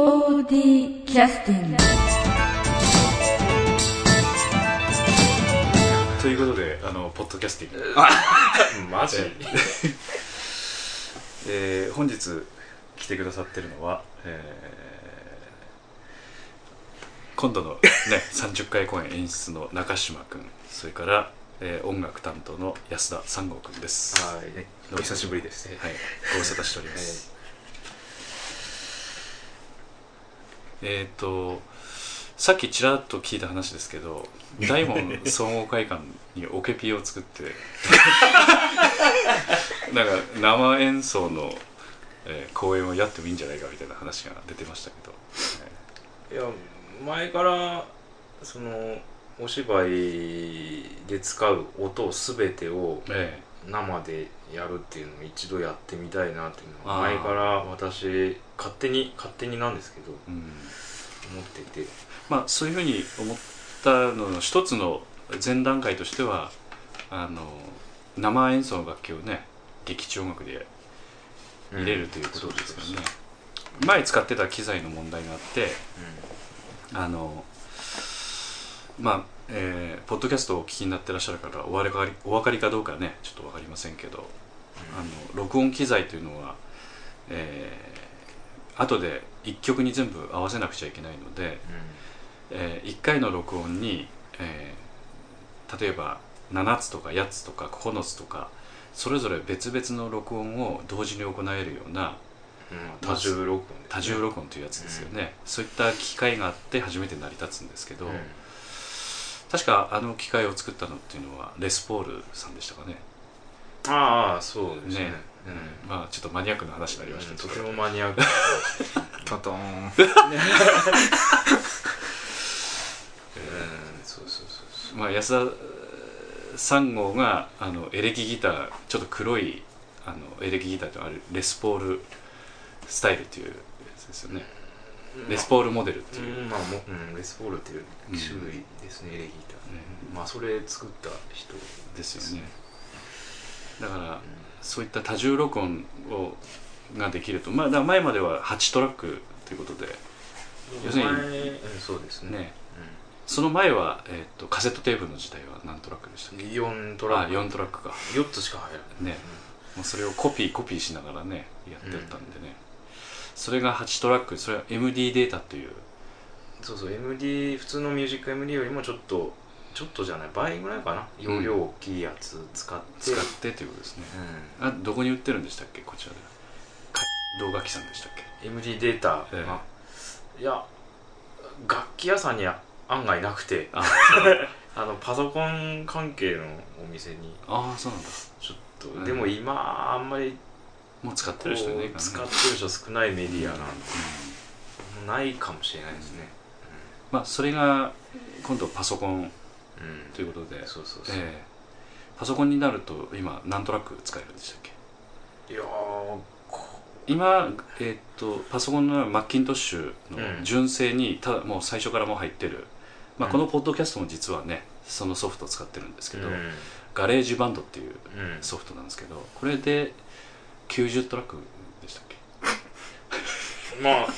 POD キャスティングということであのポッドキャスティング、マジ？えー。本日来てくださってるのは、えー今度の、ね、30回公演演出の中島君それから、えー音楽担当の安田三郷君です、はい、お久しぶりです。はい、ご無沙汰しております、えっ、とさっきちらっと聞いた話ですけど大門 総合会館にオケピを作って なんか生演奏の、えー公演をやってもいいんじゃないかみたいな話が出てましたけど、いや、前から、その、お芝居で使う音すべてをえ生でやるっていうのを一度やってみたいなっていうのは前から私勝手に勝手になんですけどえうん。思ってて。まあそういうふうに思ったのの一つの前段階としてはあの生演奏の楽器をね劇中音楽で入れるということですからね、前使ってた機材の問題があってあのまあえーポッドキャストをお聞きになってらっしゃる方はお分かりお分かりかどうかねちょっと分かりませんけどあの録音機材というのは、えー後で一曲に全部合わせなくちゃいけないので、え1回の録音に、えー例えば7つとか8つとか9つとかそれぞれ別々の録音を同時に行えるようなうん。多重録音ね。多重録音というやつですよね、そういった機械があって初めて成り立つんですけど、うん確かあの機械を作ったのっていうのはレスポールさんでしたかね。ああそうですね。ね。うん。まあちょっとマニアックな話になりました。うんとてもマニアック。トトーン。うん。そ うそうそうそう。まあ、安田三号があのエレキギターちょっと黒いあのエレキギターとあるレスポールスタイルっていうやつですよね、レスポールモデルっていう、うんまあもうんレスポールっていう種類ですね、エレギター、まあそれ作った人ですよね。だからそういった多重録音をができると。まあだ前までは8トラックということで要するに前うんそうですね。ね。その前は、えー、とカセットテープの時代は何トラックでしたっけ？4トラック。あ4トラックか。4つしか入らない。ね。もうそれをコピーコピーしながらねやってたんでね、それが8トラックそれは MD データという。そうそう MD 普通のミュージック MD よりもちょっとちょっとじゃない倍ぐらいかな。容量大きいやつ使って、使ってということですね、うあどこに売ってるんでしたっけ？こちらで。か動画機さんでしたっけ？ん、MD データ。ええ。が、いや楽器屋さんには案外なくて。あ あのパソコン関係のお店に。あーそうなんだ。ちょっと、うん。でも今あんまりもう使ってこる人いないうからね。使ってる人少ないメディアなんで、うんないかもしれないですね。まあそれが今度パソコンうん、ということで、そうそうそう、ええ。パソコンになると今何トラック使えるんでしたっけ？いや今、えーっとパソコンのマッキントッシュうん。の純正にただもう最初からもう入ってる、まあ、うん。このポッドキャストも実はねそのソフトを使ってるんですけど、うん。GarageBand っていううん。ソフトなんですけどこれで90トラックでしたっけ？まあ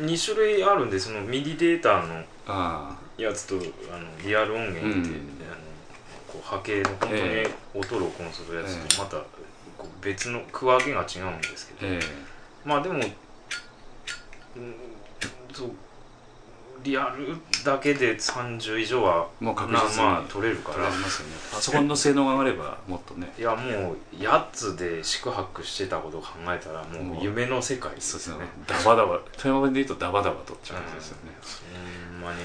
2種類あるんでその MIDI データのあやつとあのリアル音源って、うん。あのこう波形の本当にえ音を録音するやつえとまたこう別の区分けが違うんですけど、ええ。まあでも、うん、そうリアルだけで30以上はえもう確まあ実にまあ取れるから。取れますよね。パソコンの性能が上がればもっとね。いやもうやつで宿泊してたことを考えたらもう夢の世界でそうですすねよね。ダバダバ富山弁で言うとダバダバとって感じですよね、ほんまに。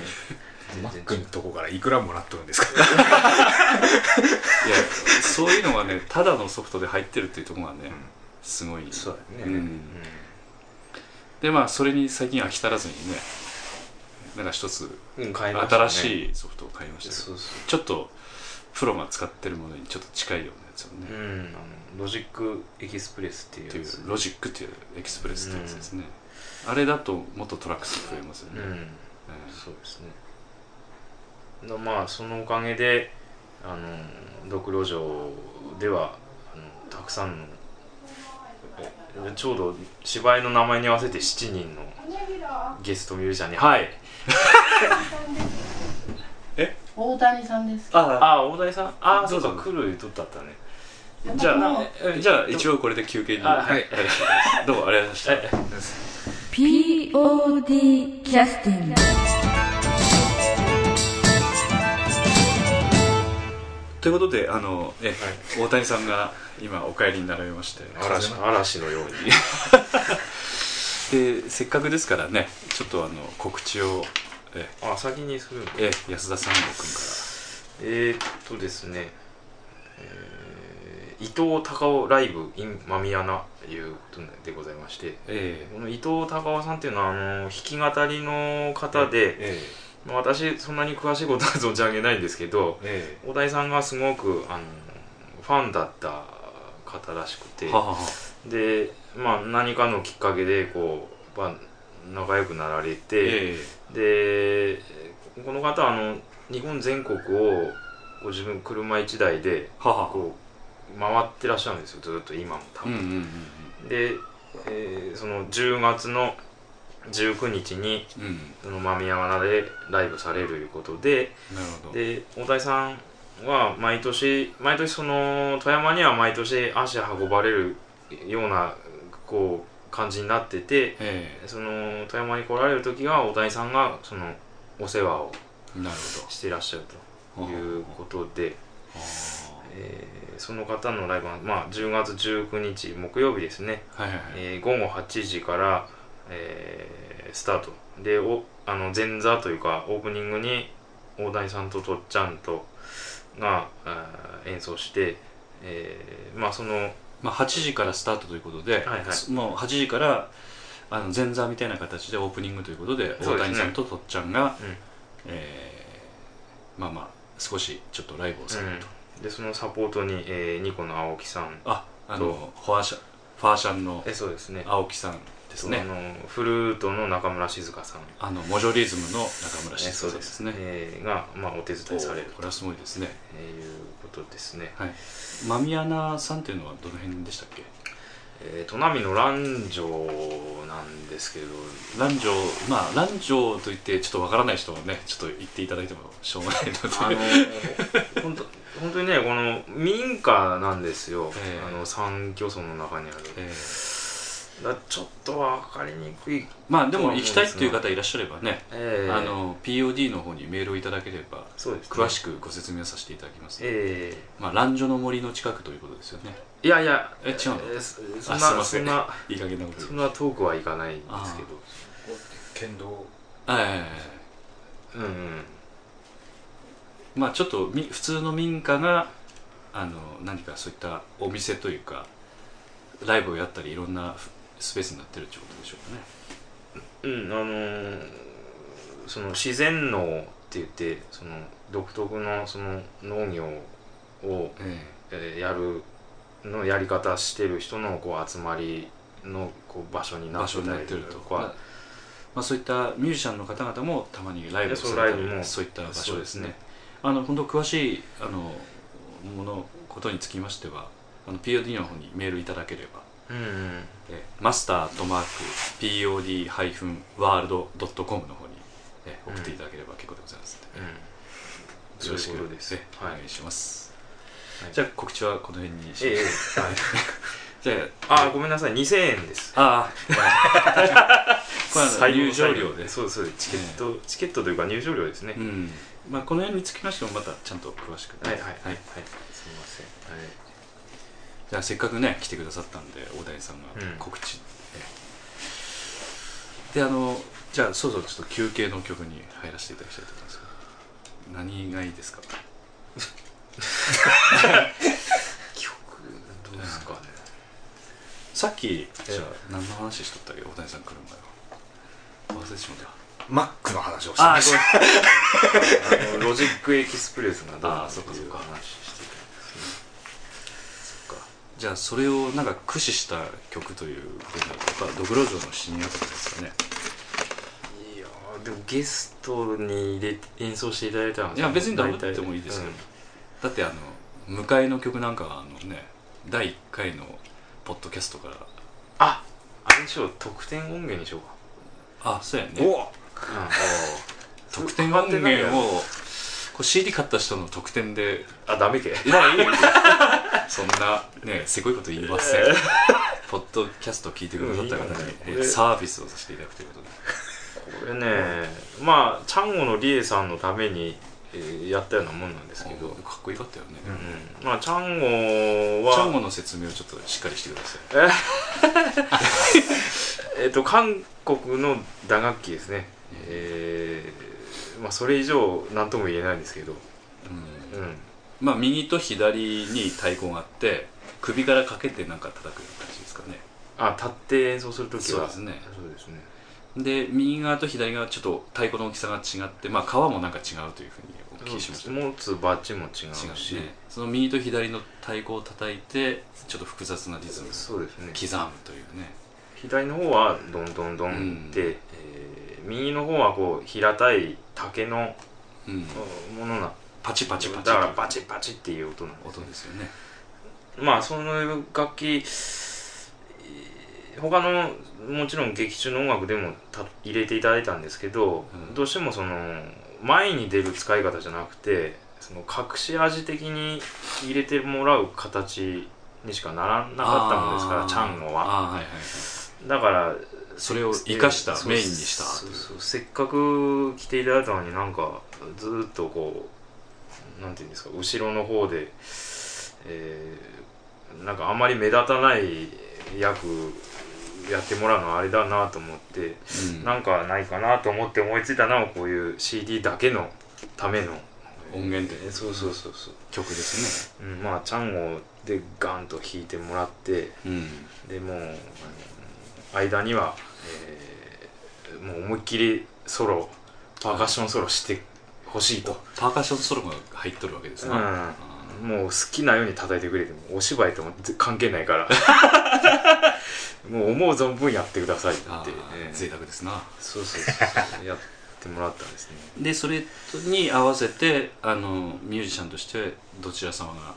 マックのとこからいくらもらっとるんですか？いやそういうのがねただのソフトで入ってるっていうところがね、すごい。そうだね、うん。でまあそれに最近飽き足らずにねなんか一つうん、うん、買いましたね。新しいソフトを買いましたけどそうそちょっとプロが使ってるものにちょっと近いようなやつをう、うね、ん、あの Logic Express っていうっていうやつロジックっていう Express ってやつですね、あれだともっとトラック数増えますよね、うん。えそうですね。のまあそのおかげであのドクロ城ではあのたくさんのえちょうど芝居の名前に合わせて7人のゲストミュージシャンにはい 大谷さんです。あああ大谷さん？ああそうか来る言っとったったね。じゃあえじゃあ一応これで休憩に。あ入らせてい。どうもありがとうございました。え POD キャスティングということであのえ、大谷さんが今お帰りになられまして。嵐嵐のように でせっかくですからねちょっとあの告知をえあ先にするの？え安田三郷君かえー、っとですね、えー伊藤隆夫ライブ in マミヤナいうことでございましてらえ。この伊藤隆夫さんっていうのはあの弾き語りの方で、え。まあ私そんなに詳しいことは存じ上げないんですけどええ。大谷さんがすごくあのファンだった方らしくて。えはははで、まあ、何かのきっかけでこう、まあ、仲良くなられて、えでこの方はあの日本全国をご自分車1台でこう回ってらっしゃるんですよ。ずっと今も多うんうん分、うん。で、えーその10月の19日にうん。うんその間宮山でライブされるということでなるほど。で大谷さんは毎年毎年その富山には毎年足運ばれるようなこう感じになっててえその富山に来られる時は大谷さんがそのお世話をしていらっしゃるということで、あ。えーその方のライブは、まあ、10月19日木曜日ですね、あはいはいはい。えー午後8時から、えースタート。でおあの前座というかオープニングに大谷さんととっちゃんとが演奏して、えーまあそのまあ、8時からスタートということで、はいはい。もう8時からあの前座みたいな形でオープニングということでね。谷さんととっちゃんが、うん。えーまあまあ少しちょっとライブをされると、うん、でそのサポートに、えーニコの青木さんああのファーシャファーシャンのえそうですね。青木さんですね。あのフルートの中村静香さん。あのモジョリズムの中村静香さんですすね。えーが、まあ、お手伝いされる。これはすごいですね。ということですね、はい。マミアナさんっていうのはどの辺でしたっけ？えー、砺波の蘭城なんですけど。蘭城まあ蘭城といってちょっとわからない人はねちょっと言っていただいてもしょうがないので。あの本当本当にねこの民家なんですよ、ええ。あの三居村の中にある、えだからちょっと分かりにくい、まあでも行きたいっていう方いらっしゃればね、ええ。あの POD の方にメールをいただければ詳しくご説明させていただきます、えまあ蘭女の森の近くということですよね。えいやいやえ違うの？えそそんなそんないい加減なことそんな遠くはいかないんですけど。剣道えうんうん。えまあちょっとみ普通の民家があの何かそういったお店というかライブをやったりいろんなスペースになってるってことでしょうかね。うんあのーその自然農って言ってその独特のその農業を、ええ。ーやるのやり方してる人のこう集まりのこう場所になってたりとか。まあまあ、そういったミュージシャンの方々もたまにライブをされたりそういった場所ですね。ねあの本当詳しいあのものことにつきましてはあの POD の方にメールいただければ。うんうんえマスターとマーク POD-world.com の方にえ送っていただければ結構でございますので、うん。よろしくおはい。願いします、はいじゃあ告知はこの辺にしええまえはい。じゃああごめんなさい。2000円です。ああこれ入場料で。そうですそうです。チケット、チケットというか入場料ですね、うん。まあこの辺につきましてもまたちゃんと詳しく。はいはいはい。はい。すみません。はいじゃあせっかくね来てくださったんで大谷さんがうん。告知、ええであのじゃあそろそろちょっと休憩の曲に入らせていただきたいと思います何がいいですか？曲どうですかね。さっきえじゃあ何の話しとったっけ？大谷さん来る前は。忘れてしまったマックの話をしてました。あ の Logic Express がどうっていう話してたんですじゃあそれをなんか駆使した曲ということになるとかドクロ城のシニアとかですかね。いやーでもゲストに入れ演奏していただいたのいや別にダブってもいいですけど、だってあの迎えの曲なんかはあのね第1回のポッドキャストから。あれにしよう特典音源にしようあそうやね。おか特典音源をこう CD 買った人の特典で。あダメけ。いやいいよ そんなねせこいこと言いません。ポッドキャストを聞いてくださった方にサービスをさせていただくということで。これねまあチャンゴのリエさんのために、えーやったようなもんなんですけど、かっこよかったよね、うん、まあチャンゴはチャンゴの説明をちょっとしっかりしてください。え？っと韓国の打楽器ですね、えーまあそれ以上何とも言えないんですけど、うん。うん、まあ右と左に太鼓があって首からかけてなんか叩くような感じですかね。あ立って演奏するときは。そうですね。そうですね。で右側と左側ちょっと太鼓の大きさが違ってまあ皮もなんか違うというふうにお聞きしました。持つバッジも違違うし。うね。その右と左の太鼓を叩いてちょっと複雑なリズムをそうですね。刻むというね。左の方はドンドンドンって、えー右の方はこう平たい竹のうん。ものなパチパチパチ。だからバチバチっていう音なんです音ですよね。まあその楽器えー他のもちろん劇中の音楽でもた入れていただいたんですけど、うん。どうしてもその前に出る使い方じゃなくてその隠し味的に入れてもらう形にしかならなかったものですからチャンゴは。はいはいはい。だからそれを生かしたメインにしたせっかく来ていただいたのになんかずーっとこうなんていうんですか後ろの方で、えーなんかあまり目立たない役やってもらうのはあれだなと思って、うん。なんかないかなと思って思いついたのはこういう CD だけのための音源でえーそうそうそうそう、曲ですうん、まあチャンゴでガンと弾いてもらってねうん。でもう間には、えーもう思いっきりソロパーカッションソロしてほしいと、パーカッションソロが入っとるわけですな、うん、もう好きなように叩いてくれてもお芝居ともぜ関係ないから。もう思う存分やってくださいってあー、えー贅沢ですな。そうそうそうやってもらったんですね。でそれに合わせてあのミュージシャンとしてどちら様が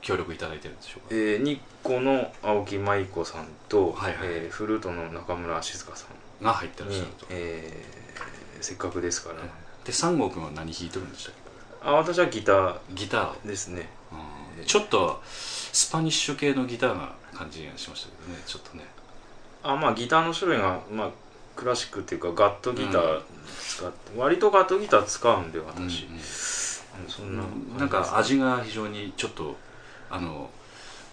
協力いただいてるんでしょうか？えー、日光の青木舞子さんと、はいはい。えーフルートの中村静香さんが入ってらっしにゃると、えーせっかくですから、で三郷君は何弾いてるんでしたっあ私はギター。けギターを、ですね。うん。ちょっとスパニッシュ系のギターな感じがしましたけどねちょっとね。あまあギターの種類が、まあ、クラシックっていうかガットギター使って、割とガットギター使うんで私、うんうん。うんそんな。なんか味が非常にちょっとあの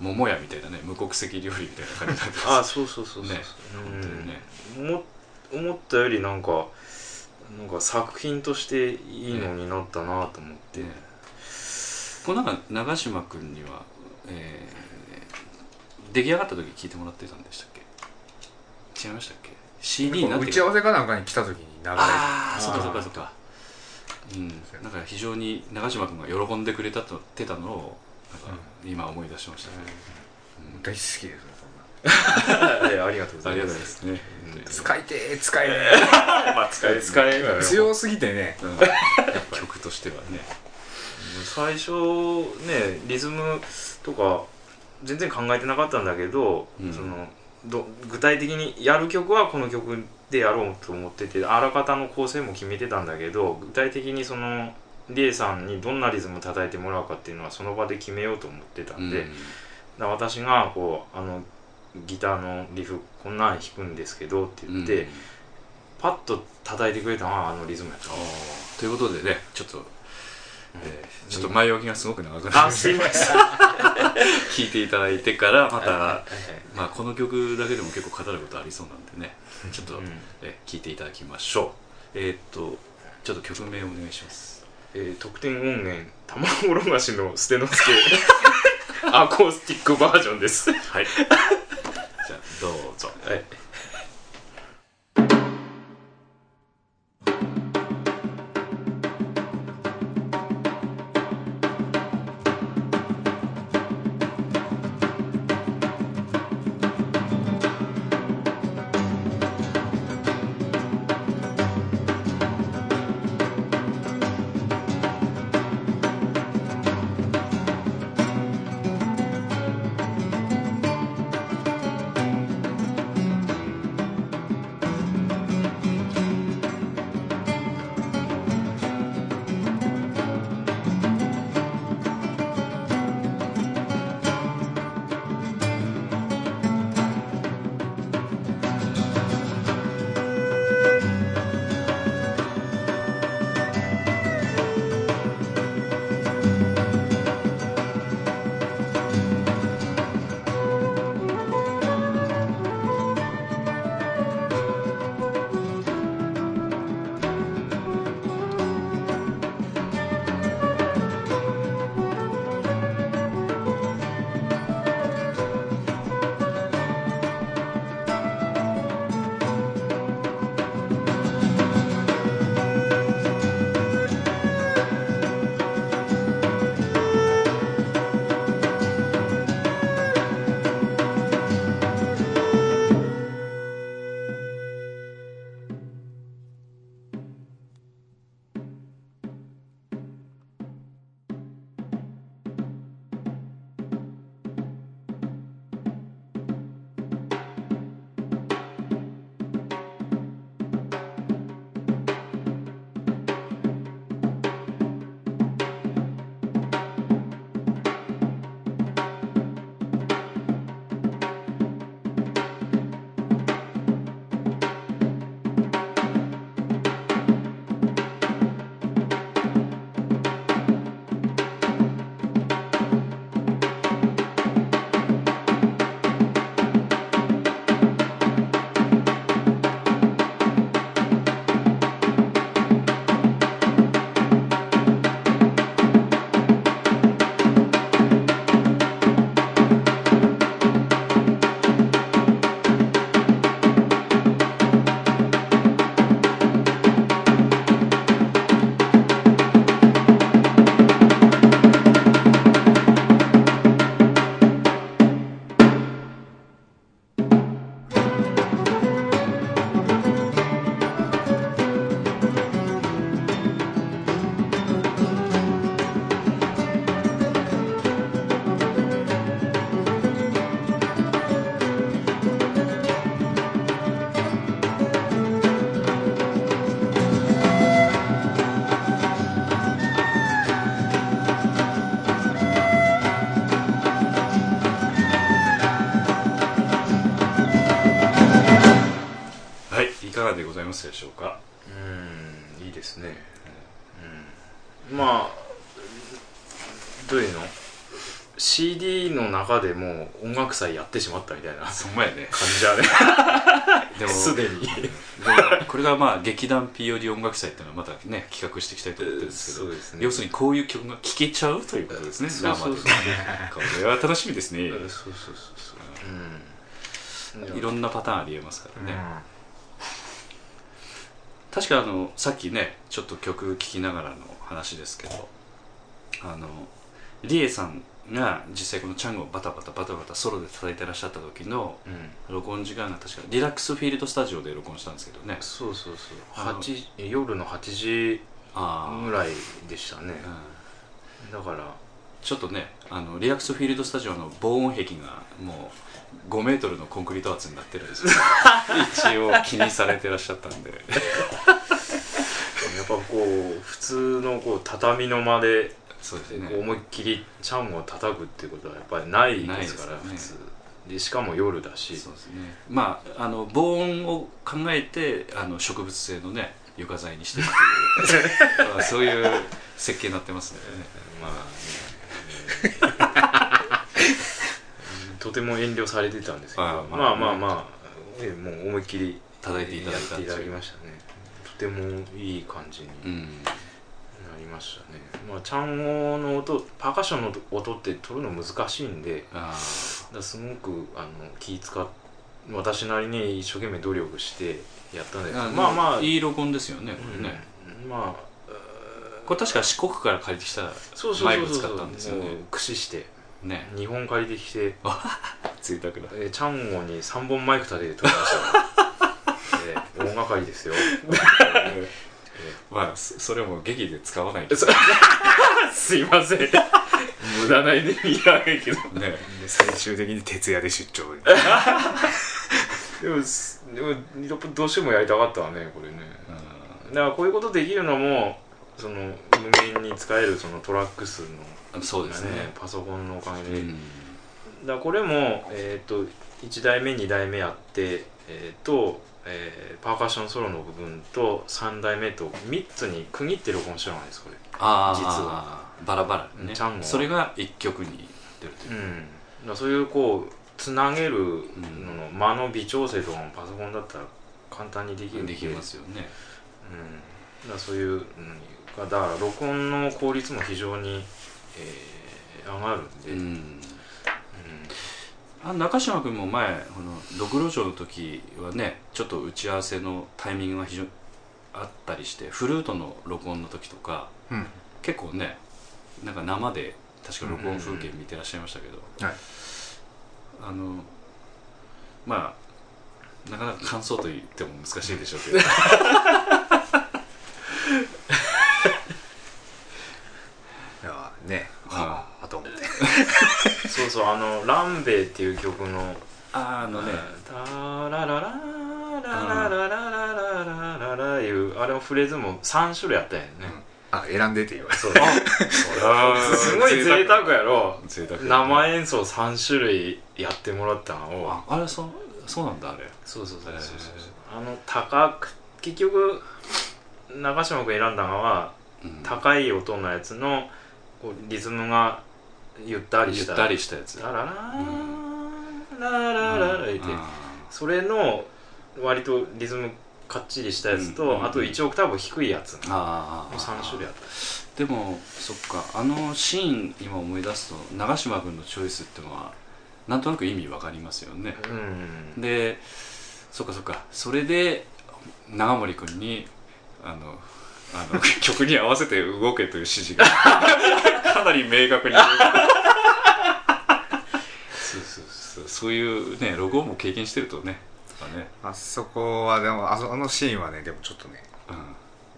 桃屋みたいなね無国籍料理みたいな感じなんです。あそうそうそうそう。ね。うん本当にね。も思ったよりなんかなんか作品としていいのになったなと思って、ねこれなんか長嶋君には、えー出来上がった時聞いてもらってたんでしたっけ？違いましたっけ？CD になって打ち合わせかなんかに来た時に流れああそっかそっかそっか。うん。なんか非常に長嶋君が喜んでくれたとってたのをなんか今思い出しました。ね、大好きですよそんなえありがとうございまありがとうございます。すね、使いてー使えねまあ使え使えー 強すぎてね。うん。曲としてはね。最初ねリズムとか全然考えてなかったんだけど、うん。そのど具体的にやる曲はこの曲でやろうと思っててあらかたの構成も決めてたんだけど具体的にそのリエさんにどんなリズム叩いてもらうかっていうのはその場で決めようと思ってたんで、うん。私がこうあのギターのリフこんなん弾くんですけどって言って、うん。パッと叩いてくれたのがあのリズムやった。ということでねちょっと、えーちょっと前置きがすごく長くなあるすいません。聞いていただいてからまた、はまあ、この曲だけでも結構語ることありそうなんでね。ちょっと、いうん。え聞いていただきましょう。えーっとちょっと曲名お願いします。えー、特典音源卵転がしの捨ての助アコースティックバージョンです。はい どうぞ。はい「がでございますでしょうか？うんいいですね、うん、まあどういうの？CD の中でもう音楽祭やってしまったみたいな感そんまやね。じはね。でもすでに。これがまあ劇団 POD 音楽祭っていうのはまたね企画していきたいと思ってるんですけどそうですね。要するにこういう曲が聴けちゃうということですね生で。これは楽しみですね。そうそうそうそう。うん。いろんなパターンありえますからね、確かあのさっきねちょっと曲聴きながらの話ですけどあのリエさんが実際このチャンゴをバタバタバタバタソロで叩いてらっしゃった時のうん録音時間が確かリラックスフィールドスタジオで録音したんですけどね。そうそうそう。あの8夜の8時あぐらいでしたね。うん。だからちょっとねあのリラックスフィールドスタジオの防音壁がもう5メートルのコンクリート圧になってるんですよ。一応気にされてらっしゃったんで。やっぱこう普通のこう畳の間でそうですね。思いっきりチャンを叩くっていうことはやっぱりないですからね。普通。でしかも夜だし。そうですね。まああの防音を考えてあの植物性のね床材にしてるっていう まあそういう設計になってますね。まあ とても遠慮されてたんですけど。まあまあ。まあまあえもう思いっきり叩いていただいた。やっていただきましたね。とてもいい感じにうん。なりましたね、まあ、チャンゴの音パーカッションの音って取るの難しいんであだすごくあの気使っ私なりに一生懸命努力してやったんですけどあまあまあ。いい録音ですよねこれね、うん。まあこれ確か四国から借りてきたそうそうマイク使ったんですよもうね駆使して。ね。2本借りてきて。贅沢だえーチャンゴに3本マイク立てて撮りました。から、えー大掛かりですよ。まあそそれも劇で使わないと。そ すいません。無駄なエネルギーやけど。ね。で最終的に徹夜で出張で。もすでもどうしてもやりたかったわねこれね。だからこういうことできるのもその無限に使えるそのトラック数の、うんそうですね。パソコンのおかげで、うん。だこれも、えー、と1台目2台目あって、えーとえーパーカッションソロの部分と3台目と3つに区切って録音してるんですこれ。ああ実は。バラバラにね。チャンゴはそれが一曲に出るという。う、ん。だそういうこうつなげるのの間の微調整とかもパソコンだったら簡単にできるんで。きますよね。うん、だそういうのがだから録音の効率も非常に、えー上がるんで、うん。うん。あ中島君も前このドクロ城の時はねちょっと打ち合わせのタイミングが非常にあったりしてフルートの録音の時とかうん。結構ねなんか生で確か録音風景見てらっしゃいましたけど、はい。あのまあなかなか感想と言っても難しいでしょうけど いやねあはあと思ってそうあの「ランベイ」っていう曲のあーあのね「タララララララララララララ」いうあれのフレーズも3種類あったんやね、あ選んでって言われそうすごい贅沢やろ贅沢生演奏3種類やってもらったのをああれそうそうなんだあれそうそうそうそうそうへあの高く結局中島君選んだのはうん高い音のやつのこうリズムがゆったりした。ゆったりしたやつ。ラララーラララララってあそれの割とリズムかっちりしたやつと、うんあと1オクターブ低いやつーあー3種類あったでもそっかあのシーン今思い出すと長嶋君のチョイスっていうのはなんとなく意味わかりますよねうんでそっかそっかそれで長森君にあのあの曲に合わせて動けという指示がかなり明確に。そうそうそうそう。いうねロゴも経験してるとねとかね、あそこはでもあそあのシーンはねでもちょっとね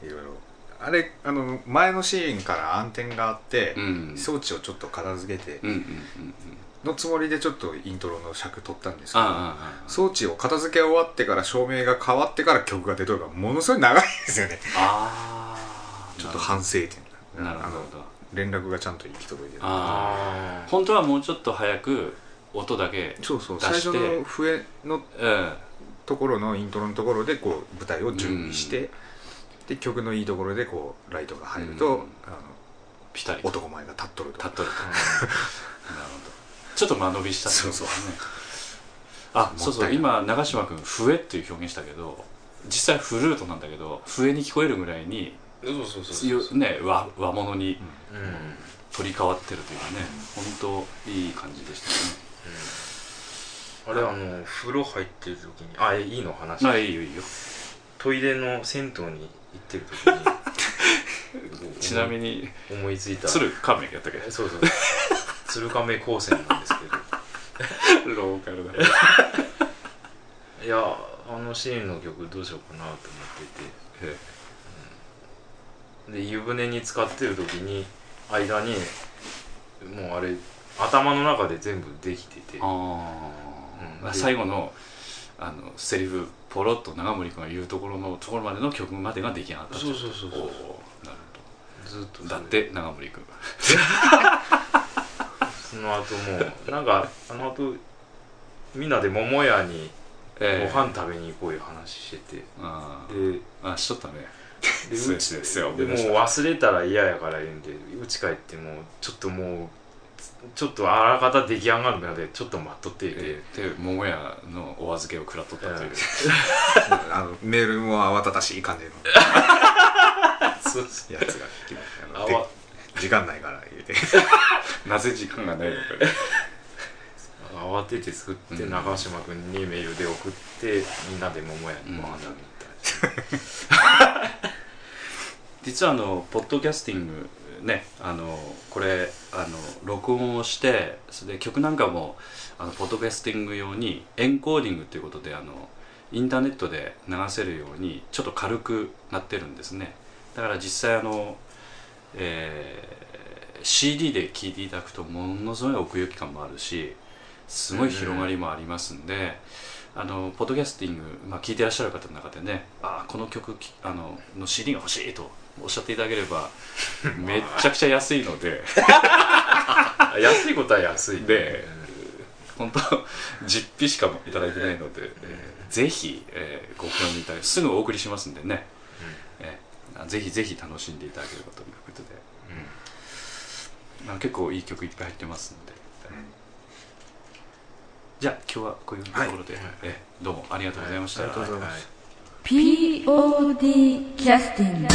いろいろあれあの前のシーンから暗転があってうん、うん装置をちょっと片付けてうんうんうんうん。のつもりでちょっとイントロの尺取ったんですけど装置を片付け終わってから照明が変わってから曲が出とるからものすごい長いですよね。ああ。ちょっと反省点な。るほど連絡がちゃんと行き届いてる。あああ本当はもうちょっと早く音だけそうそう。出して。最初の笛のうんところのイントロのところでこう舞台を準備して、うん。で曲のいいところでこうライトが入ると、うん。あのピタリと男前が立っとると。立っとると。なるほど。ちょっと間延びしたってことですねあそうそう。今長嶋君「笛」っていう表現したけど実際フルートなんだけど笛に聞こえるぐらいにそうそうそうそうね和和物にうん。取り替わってるというかね本当いい感じでしたあれあの風呂入ってる時にあいいの話。ねあいいよいいよ。トイレの銭湯に行ってる時に ちなみに思いついた。鶴亀やったっけ？そうそう鶴亀高専なんですけローカルだ。どいやあのシーンの曲どうしようかなと思っててで湯船に浸かってる時に間にもうあれ頭の中で全部できてて。あうん。あ最後のあのセリフポロッと長森君が言うところのところまでの曲までが出来上がったそうそうそうそうなるずっとほどだって長森君 その後もうなんかあの後みんなで桃屋にごえ。飯食べに行こういう話してて、あでああしとったねでそううちですよ。でもう忘れたら嫌やから言うんでうち帰ってもうちょっともうちょっとあらかた出来上がるまでちょっと待っとっていて、えーで桃屋のお預けを食らっとったというあのメールも慌ただしい感じの。やつが来ました時間ないから言うて。なぜ時間がないのか慌てて作ってうん。長嶋君にメールで送ってみんなで桃屋にご飯食べに 実はあのポッドキャスティングねあのこれあの録音をしてそれで曲なんかもあのポッドキャスティング用にエンコーディングということであのインターネットで流せるようにちょっと軽くなってるんですね。だから実際あの、えー CD で聴いていただくとものすごい奥行き感もあるしすごい広がりもありますんで、あのポッドキャスティング、まあ、聞いてらっしゃる方の中でねあこの曲きあのの CD が欲しいとおっしゃっていただければめっちゃくちゃ安いのであ 安いことは安いで本当実費しかいただいてないので、えーぜひ、えーご興味いただすぐお送りしますんでね、えーぜひぜひ楽しんでいただければということで、まあ、結構いい曲いっぱい入ってますんで、じゃあ今日はこういうところで、えーどうもありがとうございました、ありがとうございますはい。POD キャスティング